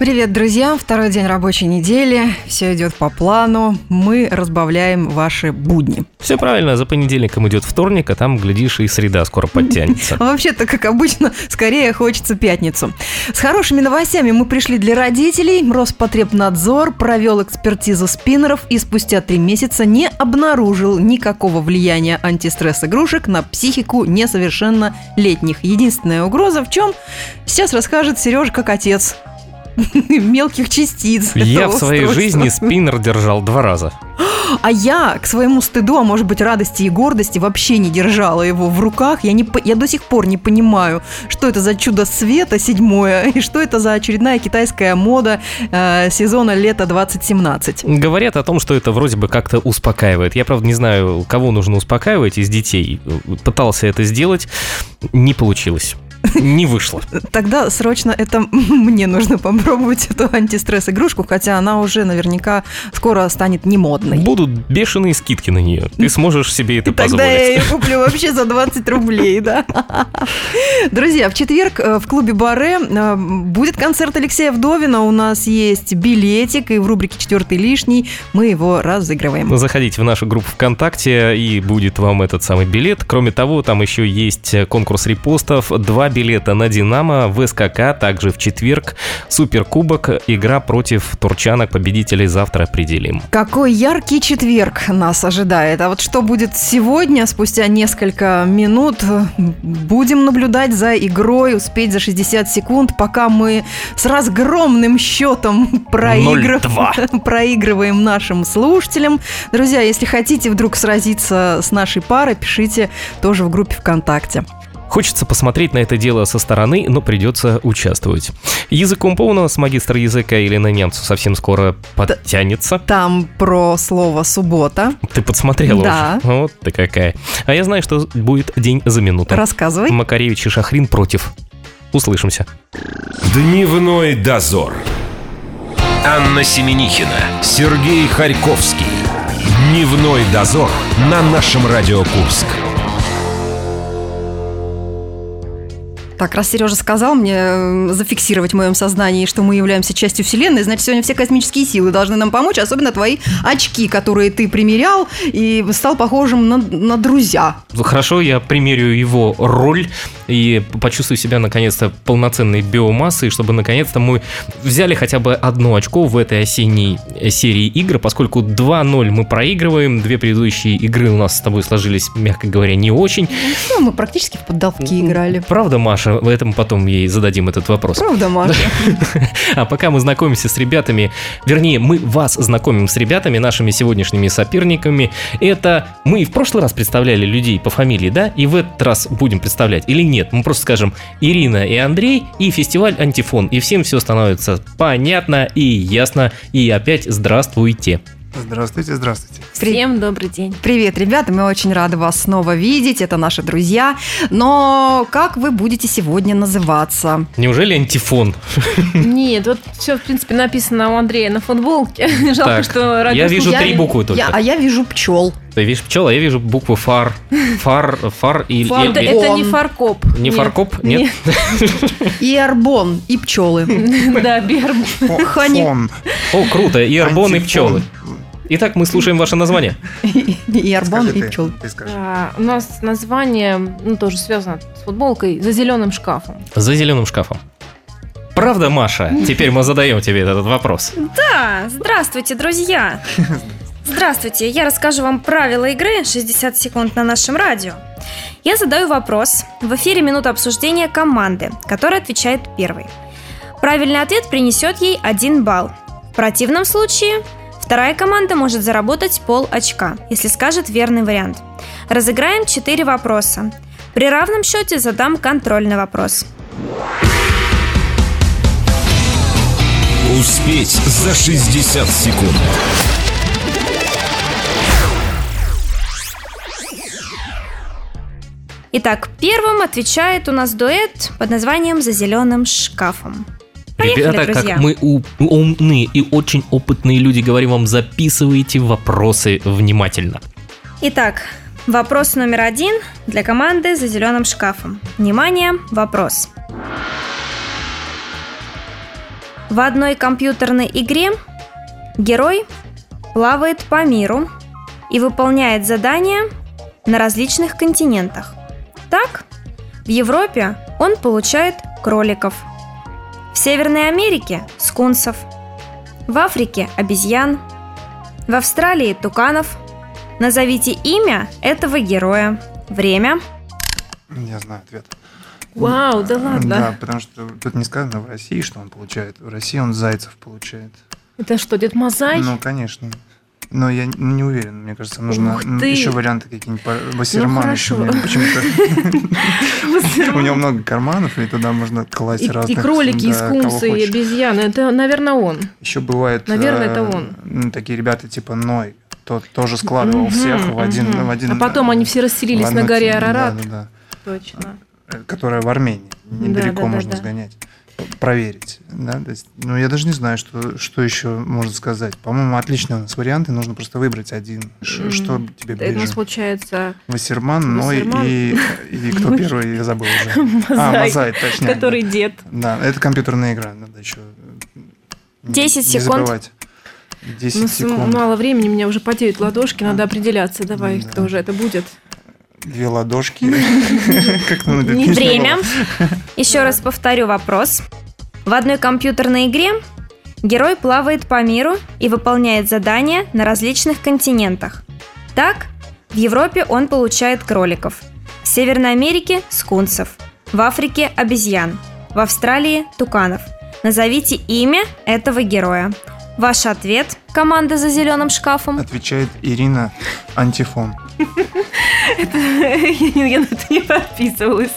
Привет, друзья! Второй день рабочей недели. Все идет по плану. Мы разбавляем ваши будни. Все правильно, за понедельником идет вторник, а там, глядишь, и среда скоро подтянется. Вообще-то, как обычно, скорее хочется пятницу. С хорошими новостями мы пришли для родителей. Роспотребнадзор провел экспертизу спиннеров и спустя три месяца не обнаружил никакого влияния антистресс-игрушек на психику несовершеннолетних. Единственная угроза в чем? Сейчас расскажет Сережа как отец мелких частиц. Я в своей жизни спиннер держал два раза. А я к своему стыду, а может быть радости и гордости вообще не держала его в руках. Я, не, я до сих пор не понимаю, что это за чудо света седьмое и что это за очередная китайская мода э, сезона лета 2017. Говорят о том, что это вроде бы как-то успокаивает. Я, правда, не знаю, кого нужно успокаивать из детей. Пытался это сделать, не получилось не вышло. Тогда срочно это мне нужно попробовать эту антистресс-игрушку, хотя она уже наверняка скоро станет не модной. Будут бешеные скидки на нее. Ты сможешь себе это Тогда позволить. Тогда я ее куплю вообще за 20 рублей, да. Друзья, в четверг э, в клубе Баре э, будет концерт Алексея Вдовина. У нас есть билетик, и в рубрике «Четвертый лишний» мы его разыгрываем. Заходите в нашу группу ВКонтакте, и будет вам этот самый билет. Кроме того, там еще есть конкурс репостов, два билета на «Динамо» в СКК, также в четверг. Суперкубок, игра против турчанок, победителей завтра определим. Какой яркий четверг нас ожидает. А вот что будет сегодня, спустя несколько минут, будем наблюдать за игрой, успеть за 60 секунд, пока мы с разгромным счетом проигрыв... проигрываем нашим слушателям. Друзья, если хотите вдруг сразиться с нашей парой, пишите тоже в группе ВКонтакте. Хочется посмотреть на это дело со стороны, но придется участвовать. Языком полного с магистра языка Елена Немцу совсем скоро подтянется. Там про слово «суббота». Ты подсмотрела да. уже? Вот ты какая. А я знаю, что будет день за минуту. Рассказывай. Макаревич и Шахрин против. Услышимся. Дневной дозор. Анна Семенихина, Сергей Харьковский. Дневной дозор на нашем Радио Курск. Так, раз Сережа сказал мне зафиксировать в моем сознании, что мы являемся частью Вселенной, значит, сегодня все космические силы должны нам помочь, особенно твои очки, которые ты примерял и стал похожим на, на друзья. Хорошо, я примерю его роль и почувствую себя наконец-то полноценной биомассой, чтобы наконец-то мы взяли хотя бы одно очко в этой осенней серии игр, поскольку 2-0 мы проигрываем, две предыдущие игры у нас с тобой сложились, мягко говоря, не очень. Ну, мы практически в поддавки играли. Правда, Маша? В этом потом ей зададим этот вопрос. Правда, Маша? А пока мы знакомимся с ребятами, вернее, мы вас знакомим с ребятами, нашими сегодняшними соперниками. Это мы в прошлый раз представляли людей по фамилии, да? И в этот раз будем представлять или нет? Мы просто скажем Ирина и Андрей и фестиваль Антифон. И всем все становится понятно и ясно. И опять здравствуйте. Здравствуйте, здравствуйте. Всем добрый день. Привет, ребята, мы очень рады вас снова видеть, это наши друзья. Но как вы будете сегодня называться? Неужели антифон? Нет, вот все, в принципе, написано у Андрея на футболке. Жалко, что я вижу три буквы только. А я вижу пчел. Ты видишь пчел, а я вижу букву фар. Фар, фар и... Фар- и- это, и- это не фаркоп. Не Нет. фаркоп? Нет? И арбон, и пчелы. Да, берб. Хани. О, круто, и арбон, и пчелы. Итак, мы слушаем ваше название. И арбон, и пчелы. А, У нас название, ну, тоже связано с футболкой, за зеленым шкафом. За зеленым шкафом. Правда, Маша? Теперь мы задаем тебе этот вопрос. Да, здравствуйте, друзья! Здравствуйте, я расскажу вам правила игры 60 секунд на нашем радио. Я задаю вопрос. В эфире минута обсуждения команды, которая отвечает первой. Правильный ответ принесет ей один балл. В противном случае вторая команда может заработать пол очка, если скажет верный вариант. Разыграем 4 вопроса. При равном счете задам контрольный вопрос. Успеть за 60 секунд. Итак, первым отвечает у нас дуэт под названием «За зеленым шкафом». Поехали, Ребята, друзья. как мы умные и очень опытные люди, говорим вам, записывайте вопросы внимательно. Итак, вопрос номер один для команды за зеленым шкафом. Внимание, вопрос. В одной компьютерной игре герой плавает по миру и выполняет задания на различных континентах. Так, в Европе он получает кроликов, в Северной Америке – скунсов, в Африке – обезьян, в Австралии – туканов – Назовите имя этого героя. Время. Я знаю ответ. Вау, да ладно. Да, потому что тут не сказано в России, что он получает. В России он зайцев получает. Это что, Дед Мазай? Ну, конечно. Но я не уверен. Мне кажется, нужно еще варианты какие-нибудь. хорошо. мне почему-то. У него много карманов, и туда можно класть И, и разных. кролики, и скунсы, и обезьяны. Это, наверное, он. Еще бывает... Наверное, э, это он. Такие ребята типа Ной. Тот тоже складывал всех в один, в один... А потом они все расселились на горе. Арарат. Да, да, Точно. да. Э, Которая в Армении. Да, Недалеко да, да, можно да. сгонять. Проверить. Да? То есть, ну, я даже не знаю, что, что еще можно сказать. По-моему, отличные у нас варианты. Нужно просто выбрать один. Ш- М. Что тебе Это у нас ближе? получается Вассерман, Вассерман. и, и кто первый, я забыл уже. А, Мазай, Мазай, точнее. который дед. Да, это компьютерная игра. Надо еще... 10 не секунд. забывать. 10 У нас секунд. мало времени, у меня уже потеют ладошки, надо определяться. Давай, Да. кто же это будет? Две ладошки. Как на Не Время. Еще раз повторю вопрос. В одной компьютерной игре герой плавает по миру и выполняет задания на различных континентах. Так, в Европе он получает кроликов, в Северной Америке – скунсов, в Африке – обезьян, в Австралии – туканов. Назовите имя этого героя. Ваш ответ, команда за зеленым шкафом. Отвечает Ирина Антифон. Я на это не подписывалась.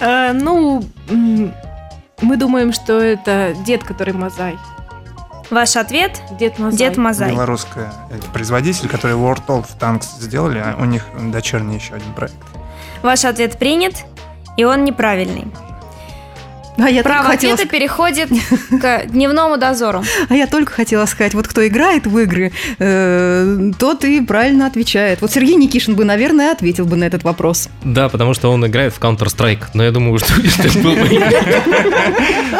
А, Ну, мы думаем, что это дед, который Мазай. Ваш ответ Дед Мазай. – Дед Мазай. Белорусская э, производитель, который World of Tanks сделали, а у них дочерний еще один проект. Ваш ответ принят, и он неправильный. А я, Право хотела, ответа переходит к дневному дозору. а я только хотела сказать, вот кто играет в игры, э, тот и правильно отвечает. Вот Сергей Никишин бы, наверное, ответил бы на этот вопрос. Да, потому что он играет в Counter-Strike, но я думаю, что это был бы...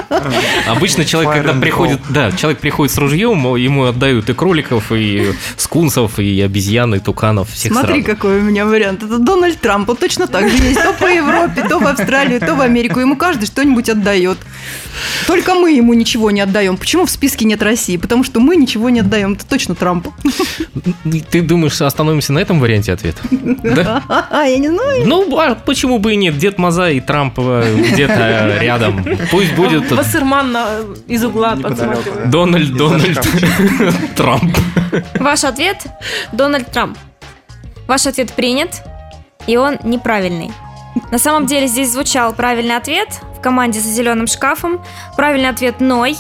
Обычно человек, когда приходит, да, человек приходит с ружьем, ему отдают и кроликов, и скунсов, и обезьян, и туканов, всех Смотри, какой у меня вариант. Это Дональд Трамп. Он точно так же есть. То по Европе, то в Австралию, то в Америку. Ему каждый что-нибудь отдает. Только мы ему ничего не отдаем. Почему в списке нет России? Потому что мы ничего не отдаем. Это точно Трампу. Ты думаешь, остановимся на этом варианте ответа? Да? А, я не знаю. Ну, а почему бы и нет? Дед Мазай и Трамп э, где-то рядом. Пусть будет Вассерман на- из угла подсматривает. Дональд, Дональд. Трамп. Ваш ответ – Дональд Трамп. Ваш ответ принят, и он неправильный. На самом деле здесь звучал правильный ответ команде за зеленым шкафом. Правильный ответ – Ной.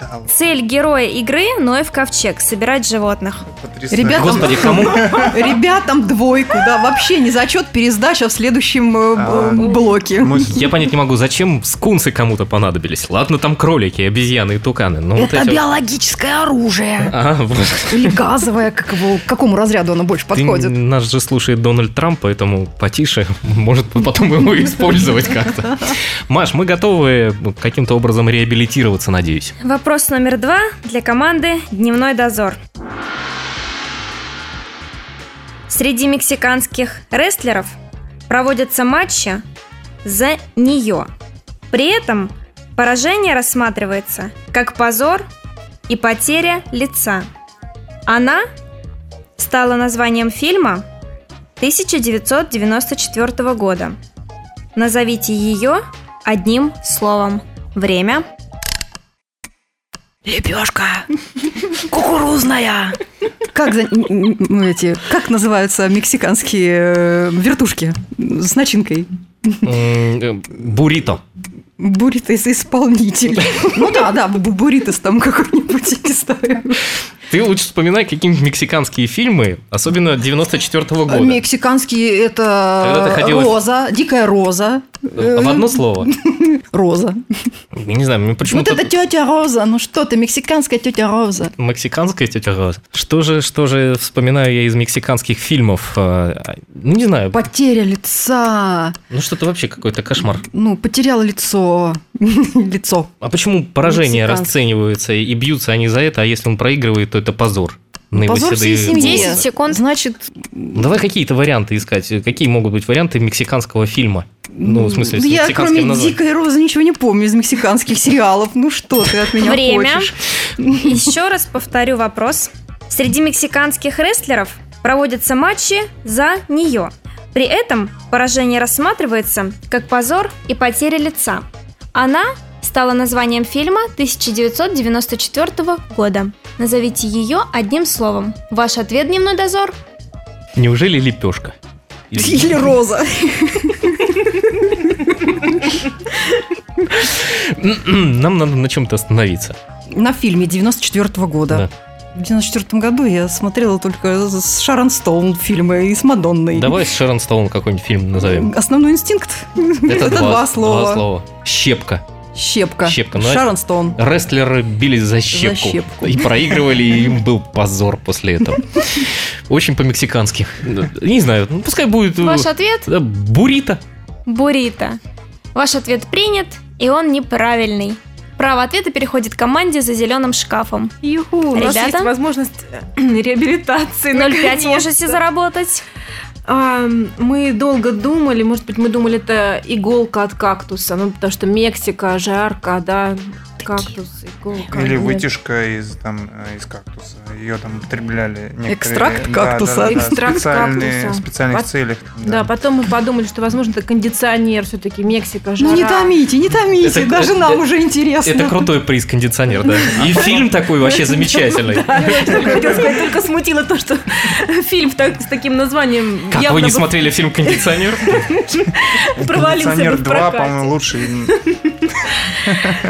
Да, Цель героя игры – Ноев ковчег – собирать животных. Потрясающе. Ребята, Господи, кому? Ребятам двойку, да, вообще не зачет, пересдача в следующем э, А, блоке. Мы- Я понять не могу, зачем скунсы кому-то понадобились. Ладно, там кролики, обезьяны и туканы. но вот Это эти вот- биологическое оружие. А, вот. Или газовое, как его, к какому разряду оно больше Ты- подходит? нас же слушает Дональд Трамп, поэтому потише, может потом его использовать как-то. Маш, мы готовы каким-то образом реабилитироваться, надеюсь. Вопрос номер два для команды «Дневной дозор». Среди мексиканских рестлеров проводятся матчи за нее. При этом поражение рассматривается как позор и потеря лица. Она стала названием фильма 1994 года. Назовите ее одним словом. Время. Лепешка. Кукурузная. Как, за- ну, эти, как называются мексиканские э, вертушки с начинкой? М, Буритос исполнитель. Ну да, да, бу- буритос там какой-нибудь, не знаю. Ты лучше вспоминай какие-нибудь мексиканские фильмы, особенно 94-го года. Мексиканские это ходила- роза, дикая роза. В одно слово. Роза. Я не знаю, мне Вот почему-то... это тетя Роза, ну что ты, мексиканская тетя Роза. Мексиканская тетя Роза. Что же, что же вспоминаю я из мексиканских фильмов? А, Ну, не знаю. Потеря лица. Ну, что-то вообще какой-то кошмар. Ну, потеряла лицо. Лицо. А почему поражения расцениваются и бьются они за это, а если он проигрывает, то это позор? На его Позор всей семьи. 10 секунд. Значит, Давай какие-то варианты искать. Какие могут быть варианты мексиканского фильма? Ну, в смысле, с я кроме названием. Дикой Розы ничего не помню из мексиканских сериалов. Ну что ты от меня Время. хочешь? Еще раз повторю вопрос. Среди мексиканских рестлеров проводятся матчи за нее. При этом поражение рассматривается как позор и потеря лица. Она стала названием фильма 1994 года. Назовите ее одним словом. Ваш ответ, дневной дозор? Неужели лепешка? Или Роза. Нам надо на чем-то остановиться. На фильме 94 года. В 94 году я смотрела только с Шарон Стоун фильмы и с Мадонной. Давай с Шерон Стоун какой-нибудь фильм назовем. Основной инстинкт. Это, два, слова. Два слова. Щепка. Щепка. Щепка, ну, Шарон Стоун. Рестлеры бились за щепку. щепку. И проигрывали, и им был позор после этого. Очень по-мексикански. Не знаю, ну пускай будет... э, Ваш ответ? Буррито. Буррито. Ваш ответ принят, и он неправильный. Право ответа переходит к команде за зеленым шкафом. Юху, у нас Ребята? есть возможность э, реабилитации. 0,5 наконец-то. можете заработать. А, мы долго думали, может быть, мы думали, это иголка от кактуса, ну, потому что Мексика, жарко, да, кактус, иголка. Или Нет. вытяжка из, там, э, из кактуса. Ее там употребляли некоторые... Экстракт да, кактуса. Да, да, да, Экстракт специальные- кактуса. В специальных Пот- целях. Да, потом мы подумали, что, возможно, это кондиционер, все-таки Мексика, жара. Ну не томите, не томите, Это- даже это- нам уже интересно. Это крутой приз кондиционер, да. И фильм такой вообще замечательный. Только хотела сказать, только смутило то, что фильм так- с таким названием Как вы не смотрели фильм «Кондиционер»? провалился Кондиционер в 2, прокате. по-моему, лучший.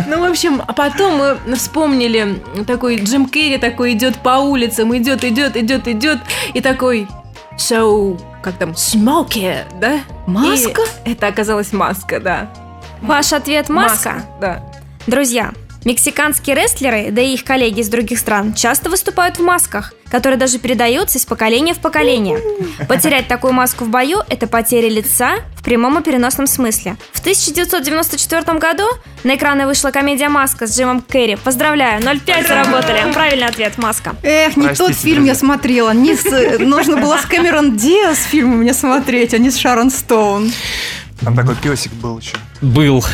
Ну, в общем, а потом мы вспомнили, такой Джим Керри такой идет по улицам, идет, идет, идет, идет, и такой шоу, как там, смоки, да? Маска? И это оказалась маска, да. Ваш ответ маска. Да. Друзья, мексиканские рестлеры, да и их коллеги из других стран, часто выступают в масках, которые даже передаются из поколения в поколение. Потерять такую маску в бою – это потеря лица в прямом и переносном смысле. В 1994 году на экраны вышла комедия «Маска» с Джимом Керри. Поздравляю, 0,5 заработали. Правильный ответ – «Маска». Эх, не Простите, тот фильм я друзья. смотрела. Не с- нужно было с Кэмерон Диас фильм мне смотреть, а не с Шарон Стоун. Там такой песик был еще. Был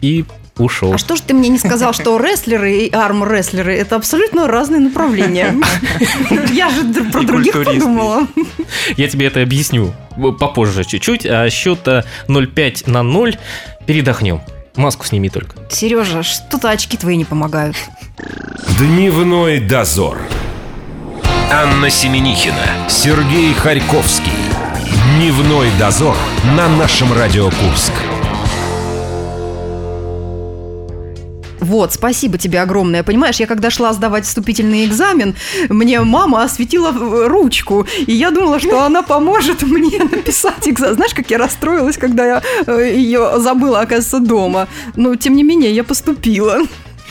и ушел. А что ж ты мне не сказал, что рестлеры и арм-рестлеры это абсолютно разные направления? Я же про других подумала. Я тебе это объясню попозже чуть-чуть, а счет э, 0,5 на 0 передохнем. Маску сними только. Сережа, что-то очки твои не помогают. Дневной дозор. Анна Семенихина, Сергей Харьковский. Дневной дозор на нашем Радио Курск. Вот, спасибо тебе огромное. Понимаешь, я когда шла сдавать вступительный экзамен, мне мама осветила э, ручку, и я думала, что она поможет мне написать экзамен. Знаешь, как я расстроилась, когда я э, ее забыла, оказывается, дома. Но, тем не менее, я поступила.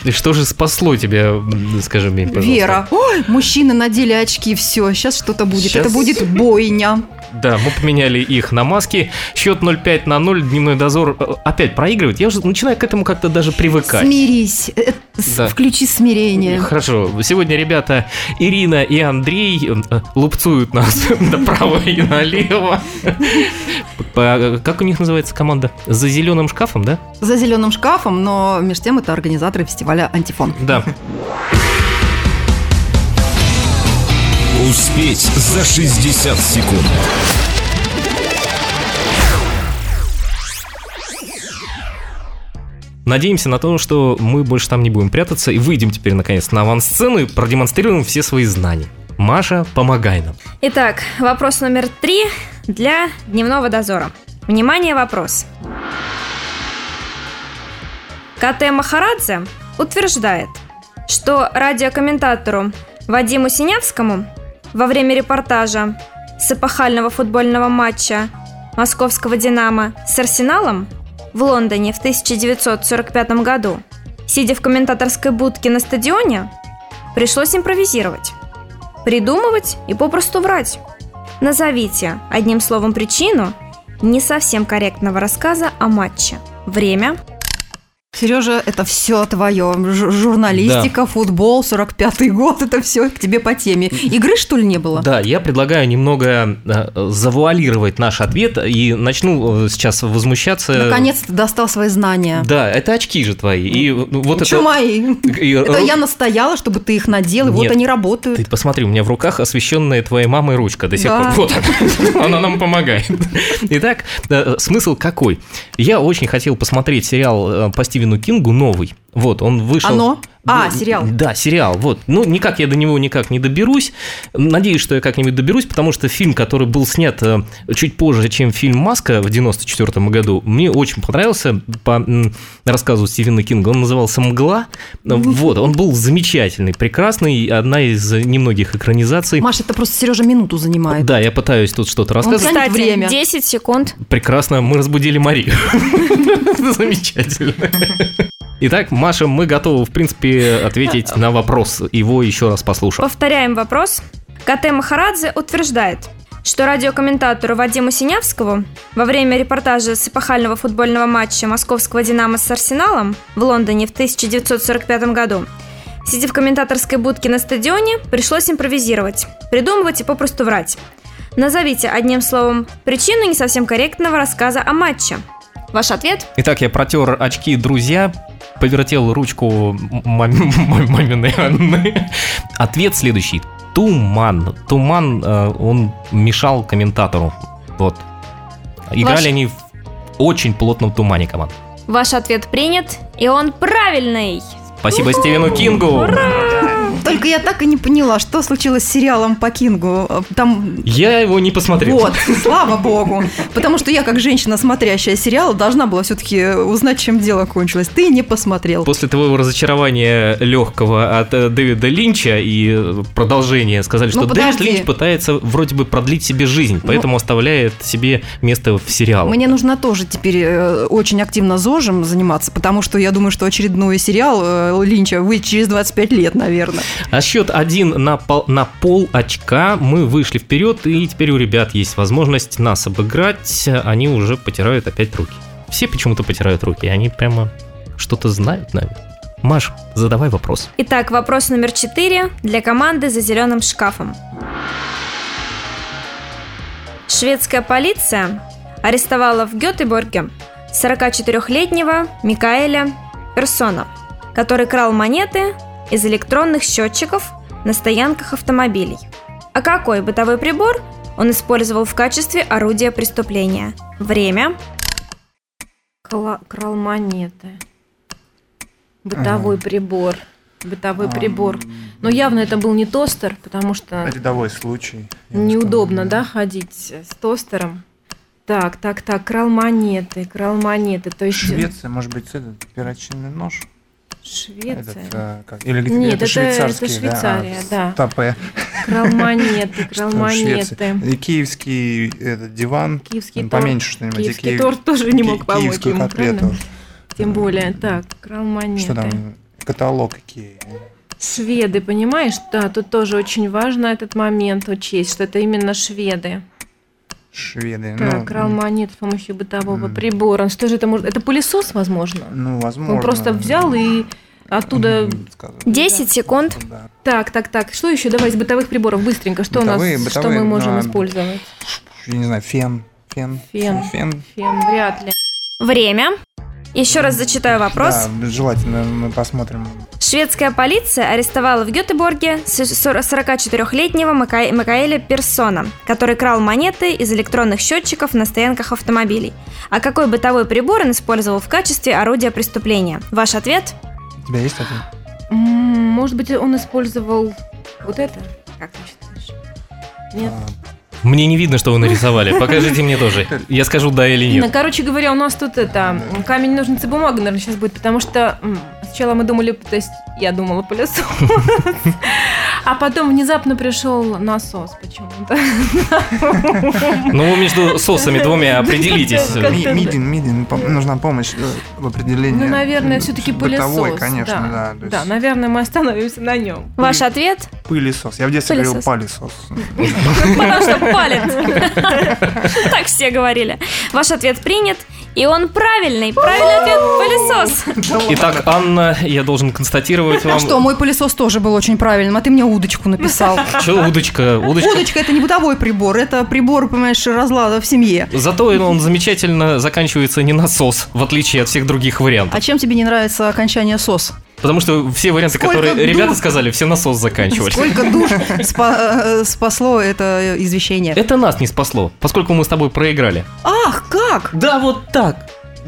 И что же спасло тебя, м, скажи мне, пожалуйста? Вера. Ой, мужчины надели очки, все, сейчас что-то будет. Щас. Это будет бойня. Да, мы поменяли их на маски. Счет 0,5 на 0, дневной дозор э, опять проигрывает. Я уже начинаю к этому как-то даже привыкать. Смирись. Э, с- Да. Включи смирение. Хорошо, сегодня ребята Ирина и Андрей э, лупцуют нас направо и налево. Как у них называется команда? За зеленым шкафом, да? За зеленым шкафом, но между тем это организаторы фестиваля «Антифон». Да. Успеть за 60 секунд. Надеемся на то, что мы больше там не будем прятаться и выйдем теперь наконец на авансцену и продемонстрируем все свои знания. Маша, помогай нам. Итак, вопрос номер три для дневного дозора. Внимание, вопрос. КТ Махарадзе утверждает, что радиокомментатору Вадиму Синявскому во время репортажа с эпохального футбольного матча московского «Динамо» с «Арсеналом» в Лондоне в 1945 году, сидя в комментаторской будке на стадионе, пришлось импровизировать, придумывать и попросту врать. Назовите одним словом причину не совсем корректного рассказа о матче. Время – Сережа, это все твое. Ж- журналистика, футбол, 45-й год, это все к тебе по теме. Игры, что ли, не было? Да, я предлагаю немного э, завуалировать наш ответ и начну э, сейчас возмущаться. Наконец-то достал свои знания. Да, это очки же твои. И вот Чё это... мои? и, Это я настояла, чтобы ты их надел, и вот Нет. они работают. Ты посмотри, у меня в руках освещенная твоей мамой ручка до сих Да. пор. Вот она. Нам помогает. Итак, э, смысл какой? Я очень хотел посмотреть сериал э, по Стивену Кингу новый. Вот, он вышел... Оно? А, Ну, сериал. Да, сериал. Вот. Ну, никак я до него никак не доберусь. Надеюсь, что я как-нибудь доберусь, потому что фильм, который был снят э, чуть позже, чем фильм «Маска» в 94 году, мне очень понравился по рассказу Стивена Кинга. Он назывался «Мгла». Вот, он был замечательный, прекрасный, одна из немногих экранизаций. Маша, это просто Сережа минуту занимает. Да, я пытаюсь тут что-то рассказывать. тянет Кстати, время. 10 секунд. Прекрасно, мы разбудили Марию. Замечательно. Итак, Маша, мы готовы, в принципе, ответить на вопрос, его еще раз послушав. Повторяем вопрос. КТ Махарадзе утверждает, что радиокомментатору Вадиму Синявскому во время репортажа с эпохального футбольного матча московского «Динамо» с «Арсеналом» в Лондоне в 1945 году, сидя в комментаторской будке на стадионе, пришлось импровизировать, придумывать и попросту врать. Назовите одним словом причину не совсем корректного рассказа о матче. Ваш ответ? Итак, я протер очки друзья, повертел ручку мам- мам- маминой Анны. Ответ следующий. Туман. Туман, э, он мешал комментатору. Вот. Играли Ваш- они в очень плотном тумане команд. Ваш ответ принят, и он правильный. Спасибо Стивену Кингу. Только я так и не поняла, что случилось с сериалом по Кингу. Там Я его не посмотрел. Вот, слава богу. Потому что я, как женщина, смотрящая сериал, должна была все-таки узнать, чем дело кончилось. Ты не посмотрел. После твоего разочарования легкого от э, Дэвида Линча и продолжения сказали, что Ну, Дэвид. Ну, Линч пытается вроде бы продлить себе жизнь, поэтому оставляет себе место в сериале. Мне нужно тоже теперь э, очень активно ЗОЖем заниматься, потому что я думаю, что очередной сериал э, Линча выйдет через 25 лет, наверное. А счет один на пол, на пол очка. Мы вышли вперед, и теперь у ребят есть возможность нас обыграть. Они уже потирают опять руки. Все почему-то потирают руки. Они прямо что-то знают, наверное. Маш, задавай вопрос. Итак, вопрос номер четыре для команды за зеленым шкафом. Шведская полиция арестовала в Гетеборге 44-летнего Микаэля Персона, который крал монеты из электронных счетчиков на стоянках автомобилей. А какой бытовой прибор он использовал в качестве орудия преступления? Время. Кла- крал монеты. Бытовой прибор. Бытовой прибор. Но явно это был не тостер, потому что Рядовой случай. неудобно, да, ходить с тостером. Так, так, так, крал монеты, крал монеты. То есть Швеция, может быть, этот перочинный нож? Швеция. Этот, э, как? Или где- Нет, это, это- это швейцарский, да, Швейцария, а, да. Стопе. Крал монеты, крал Что, Швеция. монеты. И киевский этот диван. Киевский ну, торт. поменьше что-нибудь. Киевский киев- торт тоже не мог помочь Киевскую ему, котлету. правильно? Тем более, так, крал монеты. Что там? Каталог Икеи. Шведы, понимаешь? Да, тут тоже очень важно этот момент учесть, что это именно шведы. Шведы. Так, ну, крал монет с помощью бытового м. прибора. Что же это может? Это пылесос, возможно? Ну, возможно. Он просто взял и оттуда... Мгм, сказать. 10 секунд. Да. Так, так, так. Что еще? Давай из бытовых приборов быстренько. Что Бытовые, у нас? что бытовые, мы можем ну, использовать? Я не знаю, фен. Фен. Фен. Фен. Фен, вряд ли. Время. Еще раз зачитаю вопрос. Да, желательно мы посмотрим. Шведская полиция арестовала в Гетеборге с- сор- 44-летнего Мака- Макаэля Персона, который крал монеты из электронных счетчиков на стоянках автомобилей. А какой бытовой прибор он использовал в качестве орудия преступления? Ваш ответ? У тебя есть ответ? Может быть, он использовал вот это? Как ты считаешь? Нет? А, Мне не видно, что вы нарисовали. Покажите мне тоже. Я скажу да или Ну, нет. короче говоря, у нас тут это камень, ножницы, бумага, наверное, сейчас будет, потому что сначала мы думали, то есть я думала пылесос, А потом внезапно пришел насос почему-то. Ну, вы между сосами двумя определитесь. Мидин, Мидин, нужна помощь э, в определении. Ну, наверное, все-таки пылесос. конечно, да. Да, наверное, мы остановимся на нем. Ваш ответ? Пылесос. Я в детстве говорил Пылесос. Потому что палец. Так все говорили. Ваш ответ принят, и он правильный. Правильный ответ – пылесос. Итак, Анна, я должен констатировать вам... А что, мой пылесос тоже был очень правильным, а ты мне удочку написал. Что удочка? Удочка. Удочка – это не бытовой прибор, это прибор, понимаешь, разлада в семье. Зато он замечательно заканчивается не насос, в отличие от всех других вариантов. А чем тебе не нравится окончание СОС? Потому что все варианты, Сколько которые ребята душ- сказали, все насос заканчивали. Сколько душ спа- э, спасло это извещение? Это нас не спасло, поскольку мы с тобой проиграли. Ах, как? Да, вот так.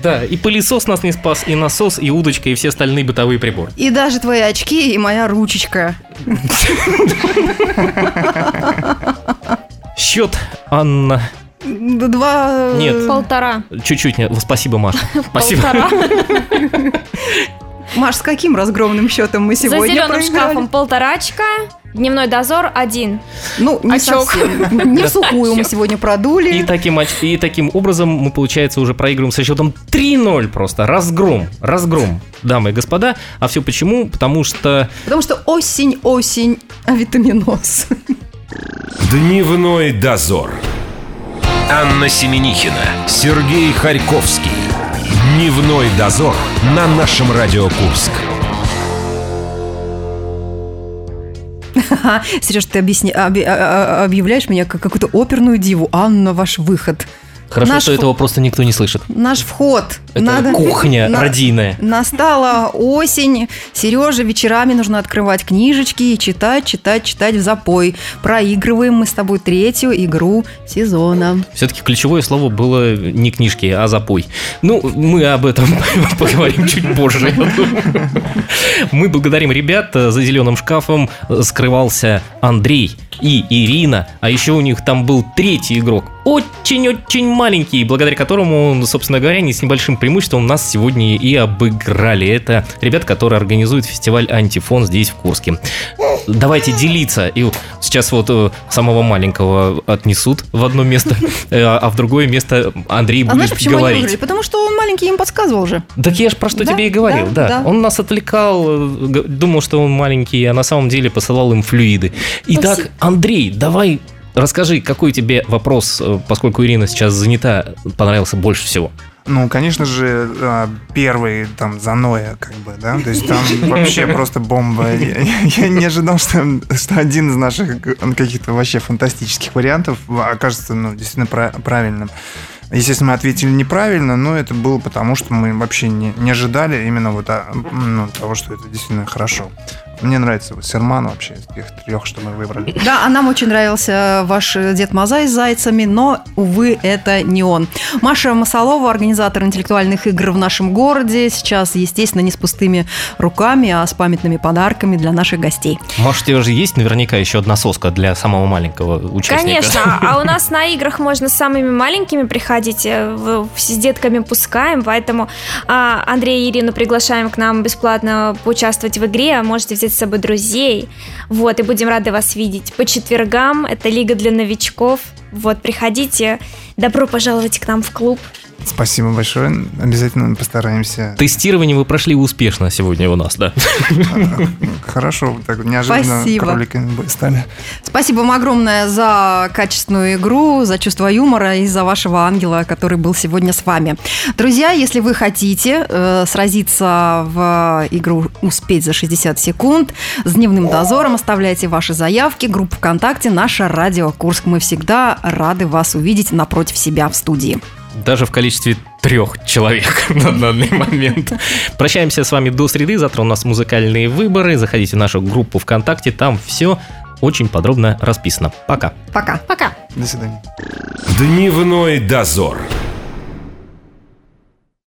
Да, и пылесос нас не спас, и насос, и удочка, и все остальные бытовые приборы. И даже твои очки, и моя ручечка. Счет, Анна. Два... э, Нет. Полтора. Чуть-чуть не. Спасибо, Маша. Спасибо. Полтора. Маш, с каким разгромным счетом мы За сегодня зеленым проиграли? шкафом полтора очка. Дневной дозор один. Ну, не Очок. совсем. Не в сухую мы сегодня продули. И таким, и таким образом мы, получается, уже проигрываем со счетом 3-0 просто. Разгром. Разгром, дамы и господа. А все почему? Потому что... Потому что осень, осень, а витаминоз. Дневной дозор. Анна Семенихина, Сергей Харьковский. Дневной дозор на нашем Радио Курск. Сереж, ты объясни, а- а- объявляешь меня как какую-то оперную диву. Анна, ваш выход. Хорошо, Наш что фу- этого просто никто не слышит. Наш вход. Это Надо- кухня на- родийная. Настала осень. Сереже вечерами нужно открывать книжечки и читать, читать, читать в запой. Проигрываем мы с тобой третью игру сезона. Все-таки ключевое слово было не книжки, а запой. Ну, мы об этом поговорим чуть позже. Мы благодарим ребят. За зеленым шкафом скрывался Андрей и Ирина. А еще у них там был третий игрок. Очень-очень маленький, благодаря которому, собственно говоря, они с небольшим преимуществом нас сегодня и обыграли. Это ребят, которые организуют фестиваль «Антифон» здесь, в Курске. Давайте делиться. И сейчас вот э, самого маленького отнесут в одно место, э, а в другое место Андрей А будет знаешь, почему они говорить. выиграли? Потому что он маленький им подсказывал же. Так я же про что Да, тебе и говорил, да, да, да. Он нас отвлекал, э, думал, что он маленький, а на самом деле посылал им флюиды. Итак, все- Андрей, давай расскажи, какой тебе вопрос, э, поскольку Ирина сейчас занята, понравился больше всего. Ну, конечно же, а, первый там Заноя, как бы, да, то есть там вообще просто бомба. Я, я не ожидал, что, что один из наших э, каких-то вообще фантастических вариантов окажется, ну, действительно пра- правильным. Естественно, мы ответили неправильно, но это было потому, что мы вообще не, не ожидали именно вот а, ну, того, что это действительно хорошо. Мне нравится вот Серман вообще из тех трех, что мы выбрали. Да, а нам очень нравился ваш Дед Мазай с зайцами, но, увы, это не он. Маша Масалова, организатор интеллектуальных игр в нашем городе, сейчас, естественно, не с пустыми руками, а с памятными подарками для наших гостей. Может, у тебя же есть наверняка еще одна соска для самого маленького участника? Конечно, а у нас на играх можно с самыми маленькими приходить, э, с детками пускаем, поэтому а, Андрея и Ирину приглашаем к нам бесплатно поучаствовать в игре, а можете взять с собой друзей, вот, и будем рады вас видеть. По четвергам это Лига для новичков, вот, приходите, добро пожаловать к нам в клуб. Спасибо большое. Обязательно постараемся. Тестирование вы прошли успешно сегодня у нас, да? Хорошо, так неожиданно Спасибо. кроликами стали. Спасибо вам огромное за качественную игру, за чувство юмора и за вашего ангела, который был сегодня с вами. Друзья, если вы хотите э, сразиться в игру «Успеть за 60 секунд» с дневным дозором, оставляйте ваши заявки. Группа ВКонтакте «Наша Радио Курск». Мы всегда рады вас увидеть напротив себя в студии. Даже в количестве трех человек на данный момент. Прощаемся с вами до среды. Завтра у нас музыкальные выборы. Заходите в нашу группу ВКонтакте. Там все очень подробно расписано. Пока. Пока. Пока! До свидания. Дневной дозор.